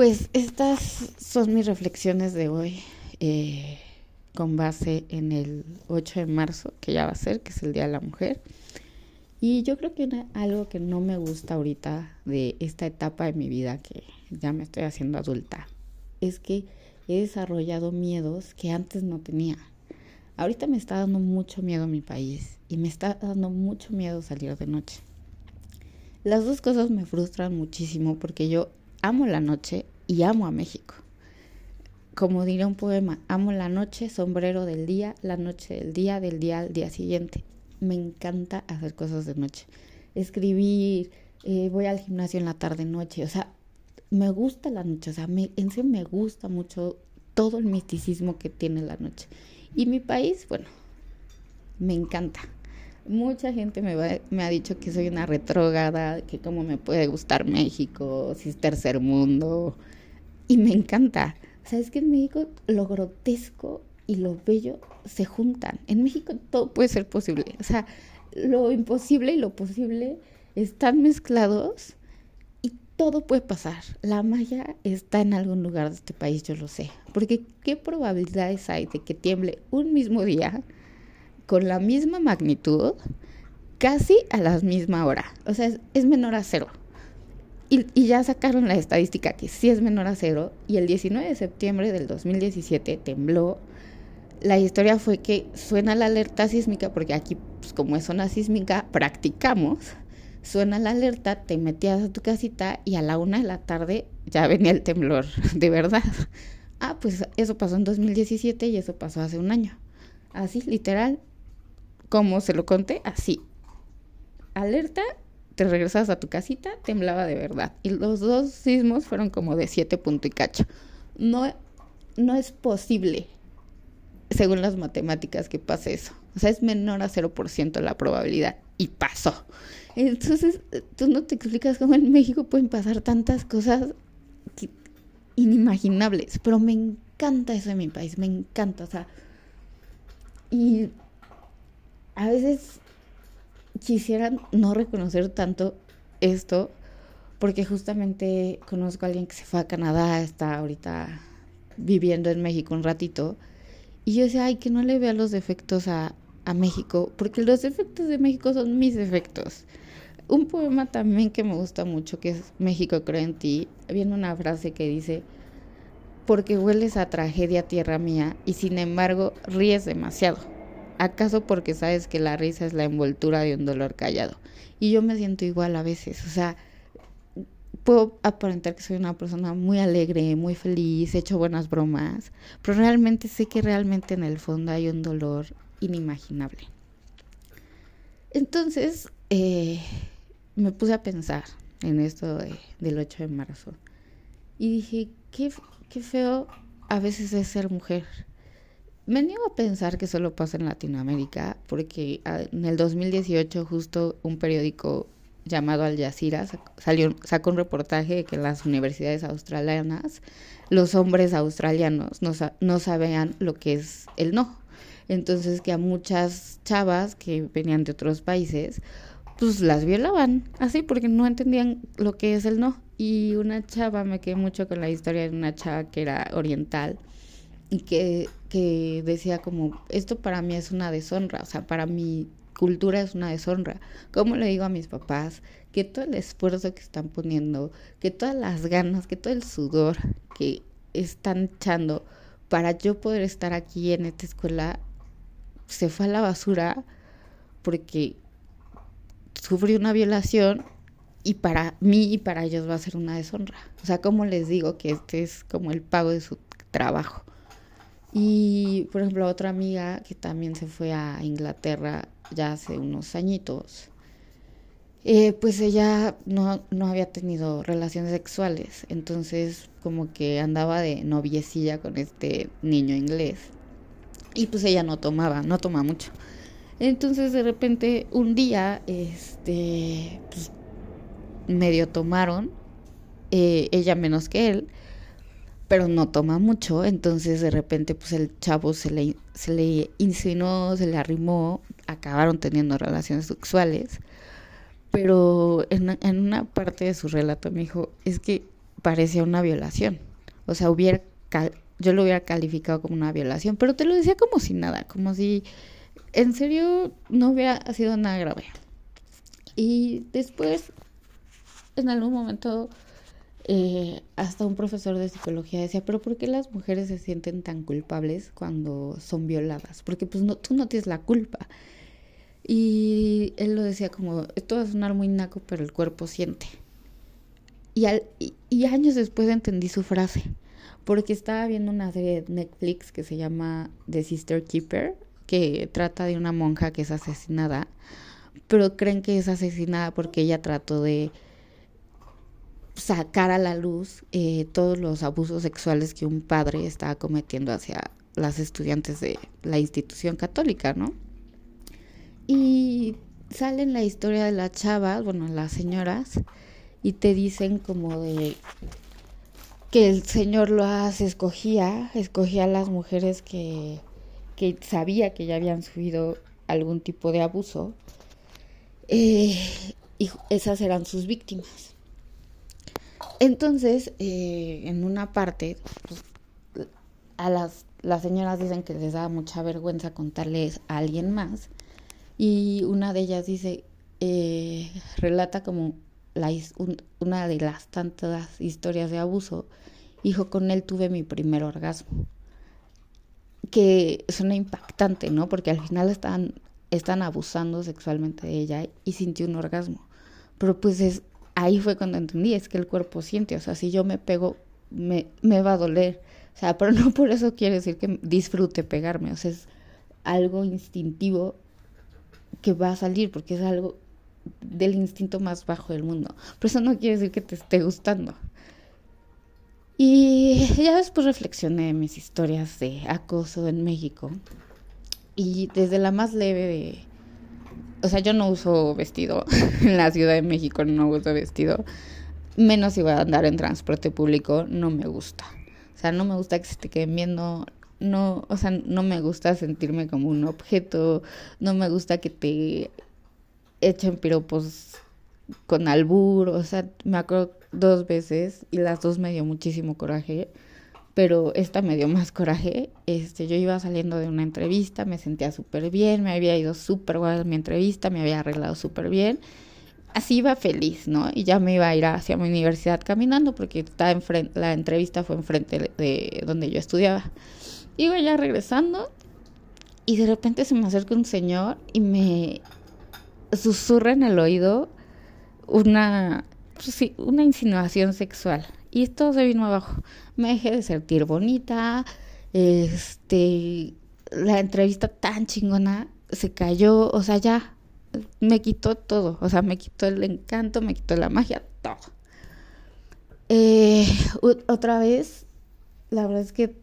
Pues estas son mis reflexiones de hoy, eh, con base en el 8 de marzo, que ya va a ser, que es el Día de la Mujer. Y yo creo que algo que no me gusta ahorita de esta etapa de mi vida, que ya me estoy haciendo adulta, es que he desarrollado miedos que antes no tenía. Ahorita me está dando mucho miedo mi país y me está dando mucho miedo salir de noche. Las dos cosas me frustran muchísimo porque yo amo la noche y amo a México. Como diría un poema, amo la noche, sombrero del día, la noche del día, del día al día siguiente. Me encanta hacer cosas de noche. Escribir, eh, voy al gimnasio en la tarde noche, o sea, me gusta la noche, o sea, me, en sí me gusta mucho todo el misticismo que tiene la noche. Y mi país, bueno, me encanta. Mucha gente me, me ha dicho que soy una retrógrada, que cómo me puede gustar México, si es tercer mundo. Y me encanta. ¿Sabes que en México lo grotesco y lo bello se juntan? En México todo puede ser posible. O sea, lo imposible y lo posible están mezclados y todo puede pasar. La magia está en algún lugar de este país, yo lo sé. Porque ¿qué probabilidades hay de que tiemble un mismo día? con la misma magnitud, casi a la misma hora. O sea, es, menor a cero. Y, ya sacaron la estadística que sí es menor a cero. Y el 19 de septiembre del 2017 tembló. La historia fue que suena la alerta sísmica, porque aquí, pues, como es zona sísmica, practicamos. Suena la alerta, te metías a tu casita y a la una de la tarde ya venía el temblor, de verdad. Ah, pues eso pasó en 2017 y eso pasó hace un año. Así, literal, como se lo conté, así. Alerta, te regresas a tu casita, temblaba de verdad. Y los dos sismos fueron como de siete punto y cacho. No, no es posible, según las matemáticas, que pase eso. O sea, es menor a 0% la probabilidad. Y pasó. Entonces, tú no te explicas cómo en México pueden pasar tantas cosas inimaginables. Pero me encanta eso en mi país, me encanta. O sea, y a veces quisiera no reconocer tanto esto porque justamente conozco a alguien que se fue a Canadá, está ahorita viviendo en México un ratito, y yo decía, ay, que no le vea los defectos a, a México, porque los defectos de México son mis defectos. Un poema también que me gusta mucho, que es México creo en ti, viene una frase que dice, porque hueles a tragedia tierra mía, y sin embargo ríes demasiado. ¿Acaso porque sabes que la risa es la envoltura de un dolor callado? Y yo me siento igual a veces, o sea, puedo aparentar que soy una persona muy alegre, muy feliz, he hecho buenas bromas, pero realmente sé que realmente en el fondo hay un dolor inimaginable. Entonces, eh, me puse a pensar en esto del 8 de marzo y dije, qué, qué feo a veces es ser mujer me niego a pensar que solo pasa en Latinoamérica, porque ah, en el 2018 justo un periódico llamado Al Jazeera salió, sacó un reportaje de que en las universidades australianas los hombres australianos no, no sabían lo que es el no. Entonces que a muchas chavas que venían de otros países, pues las violaban, así porque no entendían lo que es el no. Y una chava, me quedé mucho con la historia de una chava que era oriental y que, que decía como, esto para mí es una deshonra, o sea, para mi cultura es una deshonra. ¿Cómo le digo a mis papás que todo el esfuerzo que están poniendo, que todas las ganas, que todo el sudor que están echando para yo poder estar aquí en esta escuela se fue a la basura porque sufrí una violación y para mí y para ellos va a ser una deshonra. O sea, ¿cómo les digo que este es como el pago de su trabajo? Y, por ejemplo, otra amiga que también se fue a Inglaterra ya hace unos añitos, eh, pues ella no, no había tenido relaciones sexuales, entonces como que andaba de noviecilla con este niño inglés. Y pues ella no tomaba, no toma mucho. Entonces de repente un día, este, pues medio tomaron, eh, ella menos que él, pero no toma mucho, entonces de repente pues el chavo se le, se le insinuó, se le arrimó, acabaron teniendo relaciones sexuales, pero en, en una parte de su relato me dijo, es que parecía una violación. O sea, hubiera yo lo hubiera calificado como una violación, pero te lo decía como si nada, como si en serio no hubiera sido nada grave. Y después, en algún momento, eh, hasta un profesor de psicología decía, pero ¿por qué las mujeres se sienten tan culpables cuando son violadas? Porque pues no, tú no tienes la culpa. Y él lo decía como, esto va a sonar muy naco, pero el cuerpo siente. Y, y, años después entendí su frase, porque estaba viendo una serie de Netflix que se llama The Sister Keeper, que trata de una monja que es asesinada, pero creen que es asesinada porque ella trató de sacar a la luz eh, todos los abusos sexuales que un padre estaba cometiendo hacia las estudiantes de la institución católica, ¿no? Y salen la historia de las chavas, bueno, las señoras, y te dicen como de que el Señor las escogía, escogía a las mujeres que, que sabía que ya habían sufrido algún tipo de abuso, eh, y esas eran sus víctimas. Entonces, eh, en una parte, pues, a las, las señoras dicen que les da mucha vergüenza contarles a alguien más, y una de ellas dice, eh, relata como una de las tantas historias de abuso, hijo, con él tuve mi primer orgasmo. Que suena impactante, ¿no? Porque al final están, están abusando sexualmente de ella y sintió un orgasmo. Pero pues es, ahí fue cuando entendí, es que el cuerpo siente, o sea, si yo me pego, me, va a doler. O sea, pero no por eso quiere decir que disfrute pegarme, o sea, es algo instintivo que va a salir porque es algo del instinto más bajo del mundo. Pero eso no quiere decir que te esté gustando. Y ya después reflexioné mis historias de acoso en México. Y desde la más leve de... O sea, yo no uso vestido. en la Ciudad de México no uso vestido. Menos si voy a andar en transporte público, no me gusta. O sea, no me gusta que se te queden viendo, no, o sea, no me gusta sentirme como un objeto, no me gusta que te echen piropos con albur, o sea, me acuerdo dos veces y las dos me dio muchísimo coraje, pero esta me dio más coraje. Este, yo iba saliendo de una entrevista, me sentía súper bien, me había ido súper guay mi entrevista, me había arreglado súper bien. Así iba feliz, ¿no? Y ya me iba a ir hacia mi universidad caminando porque estaba enfrente, la entrevista fue enfrente de donde yo estudiaba. Iba ya regresando y de repente se me acerca un señor y me susurra en el oído una, pues sí, una insinuación sexual. Y esto se vino abajo. Me dejé de sentir bonita. Este, la entrevista tan chingona se cayó. O sea, ya me quitó todo. O sea, me quitó el encanto, me quitó la magia, todo. Eh, otra vez, la verdad es que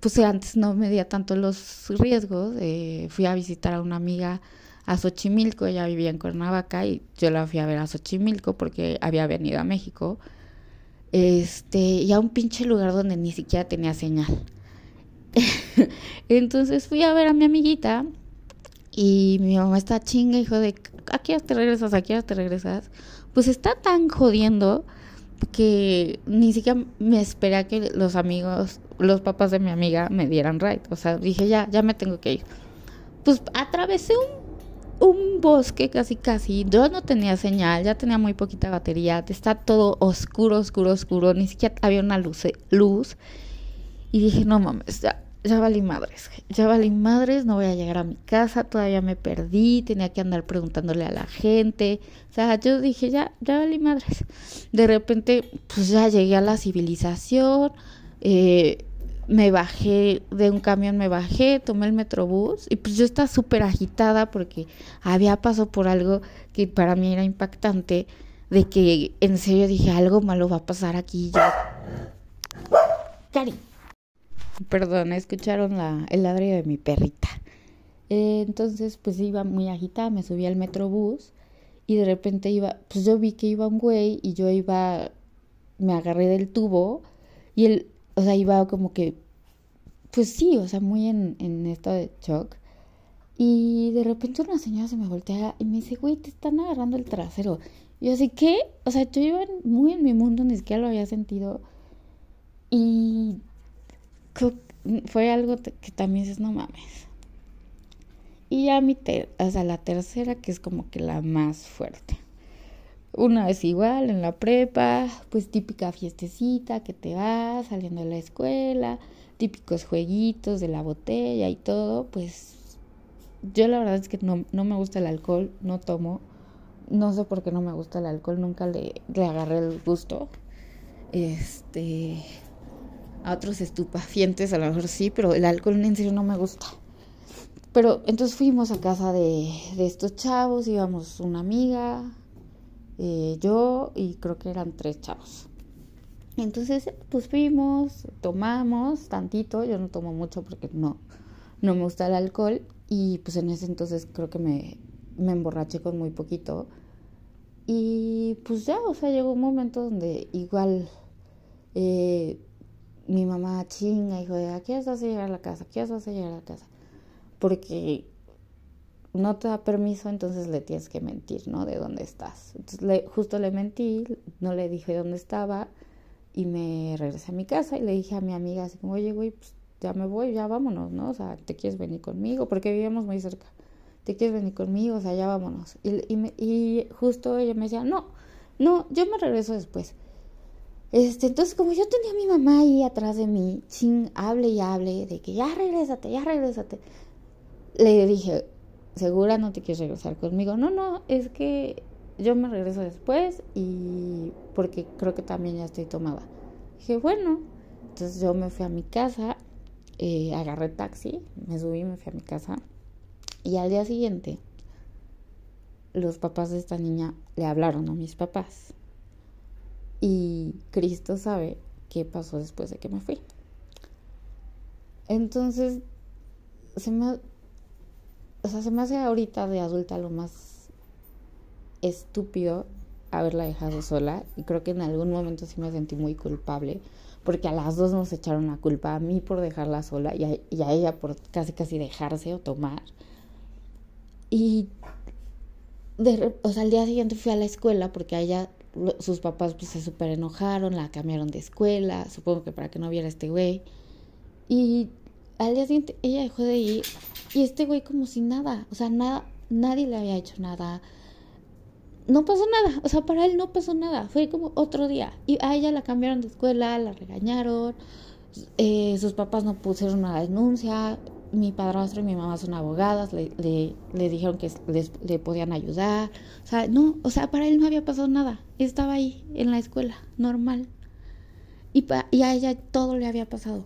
pues antes no medía tanto los riesgos. Eh, fui a visitar a una amiga a Xochimilco, ella vivía en Cuernavaca y yo la fui a ver a Xochimilco porque había venido a México. Este, y a un pinche lugar donde ni siquiera tenía señal. Entonces fui a ver a mi amiguita y mi mamá está chinga, hijo de, ¿a qué te regresas? ¿A qué te regresas? Pues está tan jodiendo que ni siquiera me esperé a que los amigos, los papás de mi amiga me dieran right. O sea, dije, ya, ya me tengo que ir. Pues atravesé un, un bosque casi casi. Yo no tenía señal, ya tenía muy poquita batería. Está todo oscuro, oscuro, oscuro. Ni siquiera había una luz. luz. Y dije, no mames, ya, ya valí madres, ya valí madres, no voy a llegar a mi casa, todavía me perdí, tenía que andar preguntándole a la gente, o sea, yo dije, ya, ya valí madres. De repente, pues ya llegué a la civilización, eh, me bajé de un camión, me bajé, tomé el metrobús y pues yo estaba súper agitada porque había pasado por algo que para mí era impactante, de que en serio dije, algo malo va a pasar aquí ya. Cari Perdón, escucharon la, el ladrido de mi perrita. Eh, entonces, pues iba muy agitada, me subí al metrobús y de repente iba, pues yo vi que iba un güey y yo iba, me agarré del tubo y él, o sea, iba como que, pues sí, o sea, muy en, en estado de shock. Y de repente una señora se me voltea y me dice, güey, te están agarrando el trasero. Y así que, o sea, yo iba muy en mi mundo, ni siquiera lo había sentido. Y fue algo que también dices, no mames. Y ya mi, o sea, la tercera, que es como que la más fuerte. Una vez igual, en la prepa, pues típica fiestecita que te vas saliendo de la escuela, típicos jueguitos de la botella y todo, pues yo la verdad es que no, no me gusta el alcohol, no tomo, no sé por qué no me gusta el alcohol, nunca le, le agarré el gusto. Este, a otros estupefacientes a lo mejor sí, pero el alcohol en serio no me gusta. Pero entonces fuimos a casa de, de estos chavos, íbamos una amiga, eh, yo y creo que eran tres chavos. Entonces, pues fuimos, tomamos tantito, yo no tomo mucho porque no, no me gusta el alcohol y pues en ese entonces creo que me, me emborraché con muy poquito. Y pues ya, o sea, llegó un momento donde igual eh, mi mamá chinga, hijo de, ¿a qué vas a llegar a la casa? ¿Qué vas a llegar a la casa? Porque no te da permiso, entonces le tienes que mentir, ¿no? De dónde estás. Entonces justo le mentí, no le dije dónde estaba y me regresé a mi casa y le dije a mi amiga así como, oye, güey, pues ya me voy, ya vámonos, ¿no? O sea, ¿te quieres venir conmigo? Porque vivíamos muy cerca. ¿Te quieres venir conmigo? O sea, ya vámonos. Y, y, y justo ella me decía, no, no, yo me regreso después. Este, entonces, como yo tenía a mi mamá ahí atrás de mí, sin hable y hable, de que ya regrésate, ya regrésate, le dije, ¿segura no te quieres regresar conmigo? No, no, es que yo me regreso después y porque creo que también ya estoy tomada. Dije, bueno, entonces yo me fui a mi casa, eh, agarré taxi, me subí, me fui a mi casa y al día siguiente los papás de esta niña le hablaron a mis papás y Cristo sabe qué pasó después de que me fui. Entonces, se me, o sea, se me hace ahorita de adulta lo más estúpido haberla dejado sola y creo que en algún momento sí me sentí muy culpable porque a las dos nos echaron la culpa, a mí por dejarla sola y a, ella por casi casi dejarse o tomar. Y de, o sea, al día siguiente fui a la escuela porque a ella sus papás pues se súper enojaron, la cambiaron de escuela, supongo que para que no viera este güey. Y al día siguiente ella dejó de ir y este güey como si nada, o sea, nada, nadie le había hecho nada. No pasó nada, o sea, para él no pasó nada, fue como otro día. Y a ella la cambiaron de escuela, la regañaron, eh, sus papás no pusieron una denuncia, mi padrastro y mi mamá son abogadas, le, le, dijeron que les, le podían ayudar. O sea, no, o sea, para él no había pasado nada, estaba ahí en la escuela, normal. Y, y a ella todo le había pasado.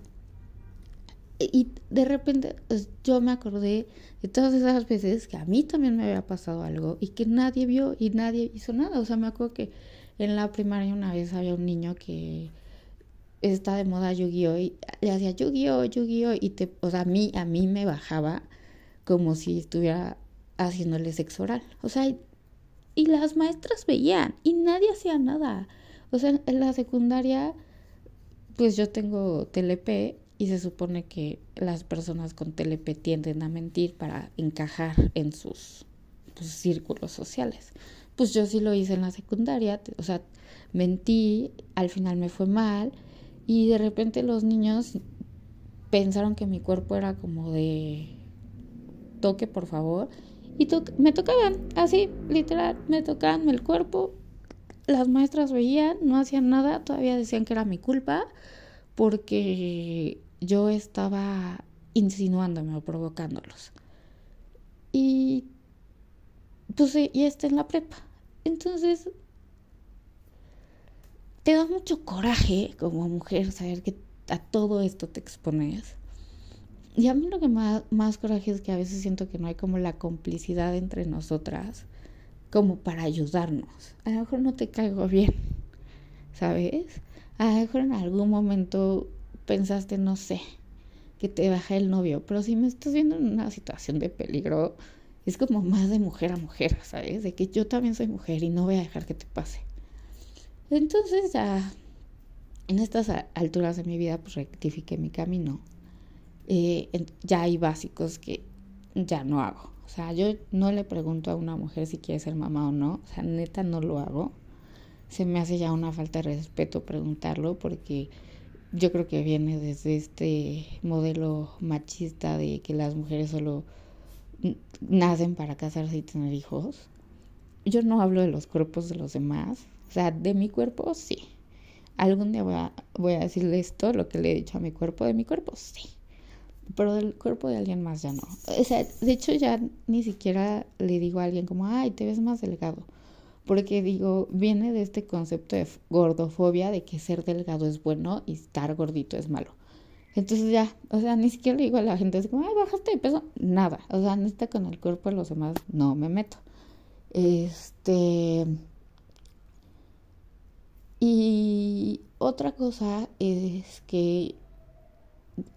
Y de repente pues, yo me acordé de todas esas veces que a mí también me había pasado algo y que nadie vio y nadie hizo nada. O sea, me acuerdo que en la primaria una vez había un niño que está de moda Yu-Gi-Oh! y le hacía Yu-Gi-Oh! Yu-Gi-Oh! y te, o sea, a mí, a mí me bajaba como si estuviera haciéndole sexo oral. O sea, y las maestras veían y nadie hacía nada. O sea, en la secundaria, pues yo tengo TLP y se supone que las personas con TLP tienden a mentir para encajar en sus, pues, círculos sociales. Pues yo sí lo hice en la secundaria, o sea, mentí, al final me fue mal y de repente los niños pensaron que mi cuerpo era como de toque por favor y me tocaban así literal me tocaban el cuerpo las maestras veían no hacían nada todavía decían que era mi culpa porque yo estaba insinuándome o provocándolos. Y pues y está en la prepa. Entonces, te da mucho coraje como mujer saber que a todo esto te expones. Y a mí lo que más, más coraje es que a veces siento que no hay como la complicidad entre nosotras como para ayudarnos. A lo mejor no te caigo bien, ¿sabes? A lo mejor en algún momento pensaste, no sé, que te baja el novio, pero si me estás viendo en una situación de peligro, es como más de mujer a mujer, ¿sabes? De que yo también soy mujer y no voy a dejar que te pase. Entonces ya, en estas alturas de mi vida, pues rectifiqué mi camino. Eh, ya hay básicos que ya no hago. O sea, yo no le pregunto a una mujer si quiere ser mamá o no. O sea, neta no lo hago. Se me hace ya una falta de respeto preguntarlo porque yo creo que viene desde este modelo machista de que las mujeres solo nacen para casarse y tener hijos. Yo no hablo de los cuerpos de los demás. O sea, de mi cuerpo sí. Algún día voy a, voy a decirle esto, lo que le he dicho a mi cuerpo, de mi cuerpo sí. Pero del cuerpo de alguien más ya no. O sea, de hecho ya ni siquiera le digo a alguien como, ay, te ves más delgado porque digo, viene de este concepto de gordofobia, de que ser delgado es bueno y estar gordito es malo. Entonces ya, o sea, ni siquiera le digo a la gente así como, ay, bajaste de peso, nada, o sea, neta con el cuerpo de los demás no me meto. Este... Y otra cosa es que,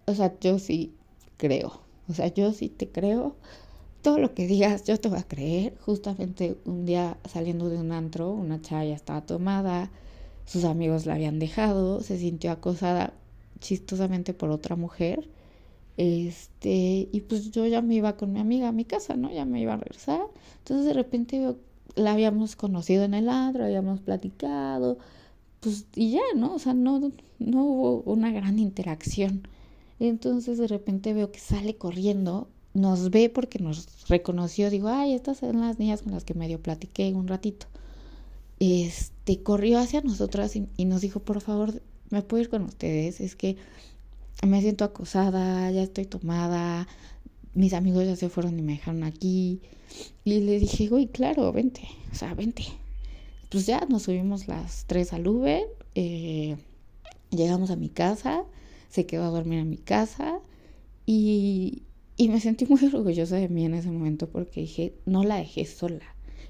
o sea, yo sí creo, o sea, yo sí te creo todo lo que digas yo te voy a creer. Justamente un día saliendo de un antro, una chava ya estaba tomada, sus amigos la habían dejado, se sintió acosada chistosamente por otra mujer. Este, y pues yo ya me iba con mi amiga a mi casa, ¿no? Ya me iba a regresar. Entonces de repente la habíamos conocido en el antro, habíamos platicado, pues y ya, ¿no? O sea, no, no hubo una gran interacción. Entonces de repente veo que sale corriendo nos ve porque nos reconoció, digo, ay, estas son las niñas con las que medio platiqué un ratito. Este, corrió hacia nosotras y, nos dijo, por favor, ¿me puedo ir con ustedes? Es que me siento acosada, ya estoy tomada, mis amigos ya se fueron y me dejaron aquí. Y le dije, uy, claro, vente, o sea, vente. Pues ya nos subimos las tres al Uber, eh, llegamos a mi casa, se quedó a dormir en mi casa y, y me sentí muy orgullosa de mí en ese momento porque dije, no la dejé sola.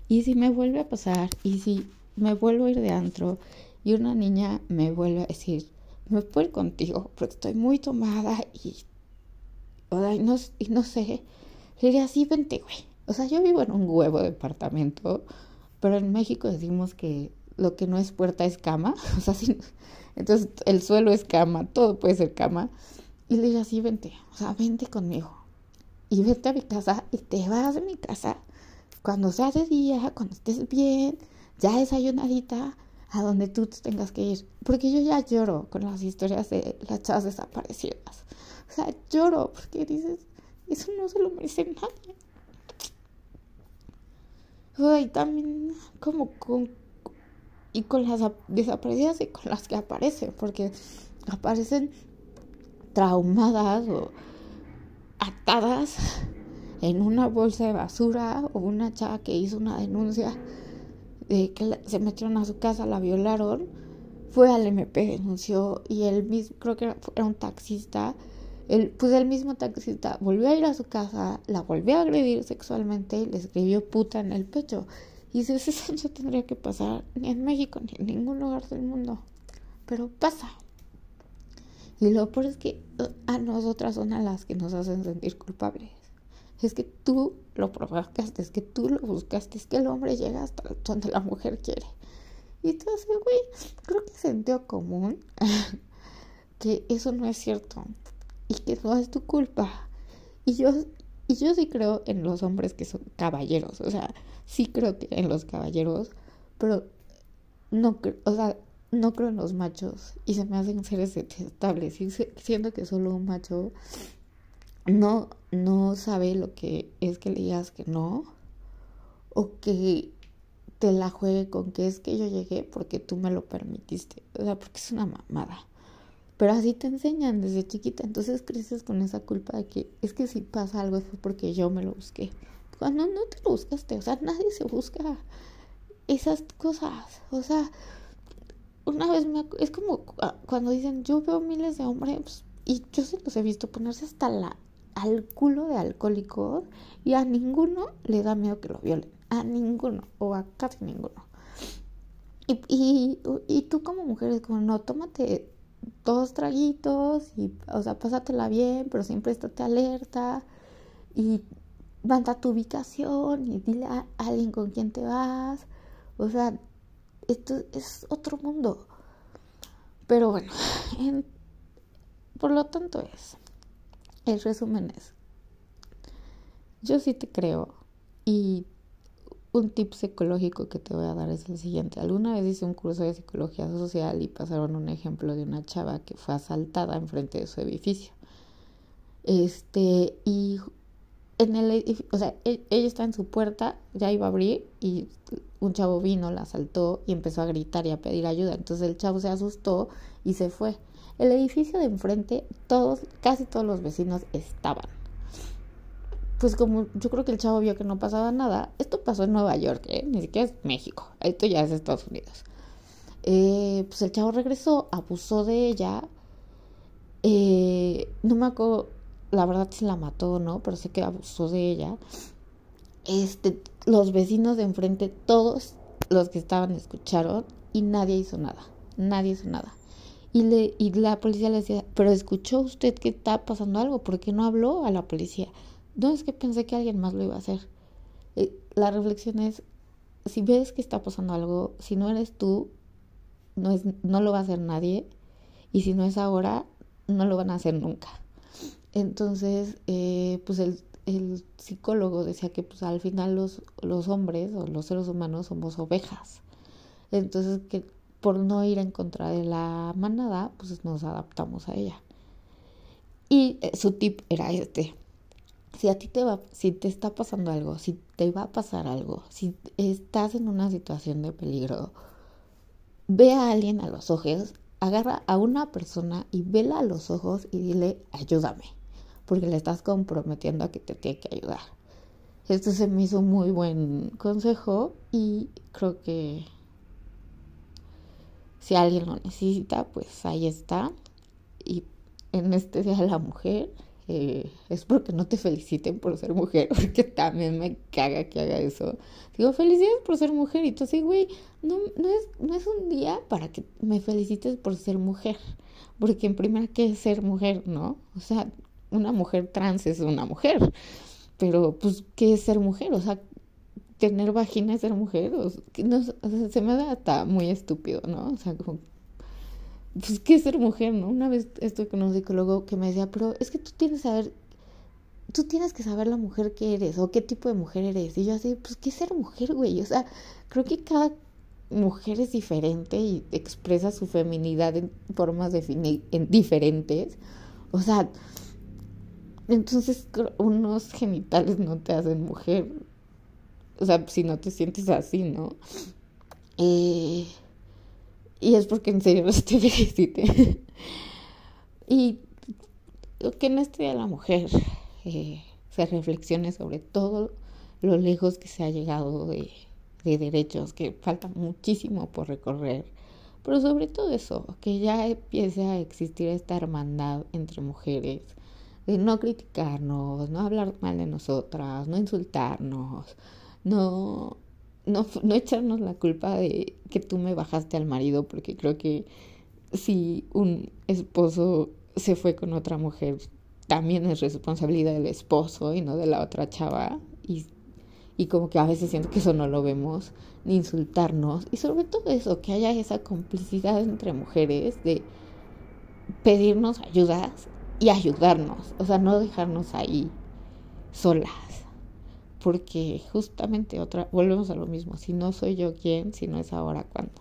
Y si me vuelve a pasar, y si me vuelvo a ir de antro y una niña me vuelve a decir, me puedo ir contigo porque estoy muy tomada y, y, no, y no sé, le diría, sí, vente, güey. O sea, yo vivo en un huevo de departamento, pero en México decimos que lo que no es puerta es cama. O sea, sí, entonces el suelo es cama, todo puede ser cama. Y le diría, sí, vente, o sea, vente conmigo y vete a mi casa y te vas de mi casa cuando sea de día, cuando estés bien, ya desayunadita, a donde tú tengas que ir. Porque yo ya lloro con las historias de las chavas desaparecidas. O sea, lloro porque dices, eso no se lo merece nadie. Y también como con... Y con las desaparecidas y con las que aparecen, porque aparecen traumadas o en una bolsa de basura o una chava que hizo una denuncia de que se metieron a su casa, la violaron, fue al MP, denunció y él mismo, creo que era, un taxista, el, pues el mismo taxista volvió a ir a su casa, la volvió a agredir sexualmente y le escribió puta en el pecho. Y dice, eso no tendría que pasar ni en México ni en ningún lugar del mundo. Pero pasa. Y lo peor es que a nosotras son a las que nos hacen sentir culpables. Es que tú lo provocaste, es que tú lo buscaste, es que el hombre llega hasta donde la mujer quiere. Y entonces, güey, creo que sentido común que eso no es cierto y que no es tu culpa. Y yo, y yo sí creo en los hombres que son caballeros, o sea, sí creo que en los caballeros, pero no, o sea, no creo en los machos y se me hacen seres detestables. Y siento que solo un macho no, no sabe lo que es que le digas que no o que te la juegue con que es que yo llegué porque tú me lo permitiste. O sea, porque es una mamada. Pero así te enseñan desde chiquita. Entonces creces con esa culpa de que es que si pasa algo fue porque yo me lo busqué. Cuando no te lo buscaste. O sea, nadie se busca esas cosas. O sea, una vez me es como cuando dicen yo veo miles de hombres y yo se los he visto ponerse hasta la al culo de alcohólicos y a ninguno le da miedo que lo violen a ninguno o a casi ninguno. Y, tú como mujer es como no tómate dos traguitos y o sea pásatela bien pero siempre estate alerta y manda tu ubicación y dile a alguien con quien te vas o sea esto es otro mundo. Pero bueno, por lo tanto es, el resumen es, Yo sí te creo. Y un tip psicológico que te voy a dar es el siguiente. Alguna vez hice un curso de psicología social y pasaron un ejemplo de una chava que fue asaltada enfrente de su edificio. Este, y en el o sea, e, ella está en su puerta, ya iba a abrir y un chavo vino, la asaltó y empezó a gritar y a pedir ayuda. Entonces el chavo se asustó y se fue. El edificio de enfrente, todos, casi todos los vecinos estaban pues como yo creo que el chavo vio que no pasaba nada, esto pasó en Nueva York, ¿eh? ni siquiera es México, esto ya es Estados Unidos. Eh, pues el chavo regresó, abusó de ella, eh, no me acuerdo la verdad si la mató o no, pero sé que abusó de ella. Este, los vecinos de enfrente, todos los que estaban escucharon y nadie hizo nada, nadie hizo nada. Y, le, y la policía le decía, pero escuchó usted que está pasando algo, ¿por qué no habló a la policía? No es que pensé que alguien más lo iba a hacer. Eh, la reflexión es, si ves que está pasando algo, si no eres tú, no, es, no lo va a hacer nadie. Y si no es ahora, no lo van a hacer nunca. Entonces, eh, pues el, el, psicólogo decía que pues al final los, los hombres o los seres humanos somos ovejas. Entonces, que por no ir en contra de la manada, pues nos adaptamos a ella. Y eh, su tip era este si a ti te va, si te está pasando algo, si te va a pasar algo, si estás en una situación de peligro, ve a alguien a los ojos, agarra a una persona y vela a los ojos y dile, ayúdame, porque le estás comprometiendo a que te tiene que ayudar. Esto se me hizo muy buen consejo y creo que si alguien lo necesita, pues ahí está. Y en este día la mujer eh, es porque no te feliciten por ser mujer, porque también me caga que haga eso. Digo, felicidades por ser mujer, y tú así, güey, no, no, es, no es un día para que me felicites por ser mujer, porque en primera, ¿qué es ser mujer, no? O sea, una mujer trans es una mujer, pero pues, ¿qué es ser mujer? O sea, tener vagina es ser mujer, o, no, se me da hasta muy estúpido, ¿no? O sea, como pues, ¿qué es ser mujer, no? Una vez estuve con un psicólogo que me decía, pero es que tú tienes que saber, tú tienes que saber la mujer que eres o qué tipo de mujer eres. Y yo así, pues, ¿qué es ser mujer, güey? O sea, creo que cada mujer es diferente y expresa su feminidad en formas en diferentes. O sea, entonces unos genitales no te hacen mujer. O sea, si no te sientes así, ¿no? Eh, y es porque en serio los te felicite. y que Día de la Mujer eh, se reflexione sobre todo lo lejos que se ha llegado de, de derechos, que falta muchísimo por recorrer. Pero sobre todo eso, que ya empiece a existir esta hermandad entre mujeres, de no criticarnos, no hablar mal de nosotras, no insultarnos, no no, no echarnos la culpa de que tú me bajaste al marido, porque creo que si un esposo se fue con otra mujer, también es responsabilidad del esposo y no de la otra chava. Y, y como que a veces siento que eso no lo vemos, ni insultarnos. Y sobre todo eso, que haya esa complicidad entre mujeres de pedirnos ayudas y ayudarnos, o sea, no dejarnos ahí solas. Porque justamente otra, volvemos a lo mismo, si no soy yo quién, si no es ahora cuándo.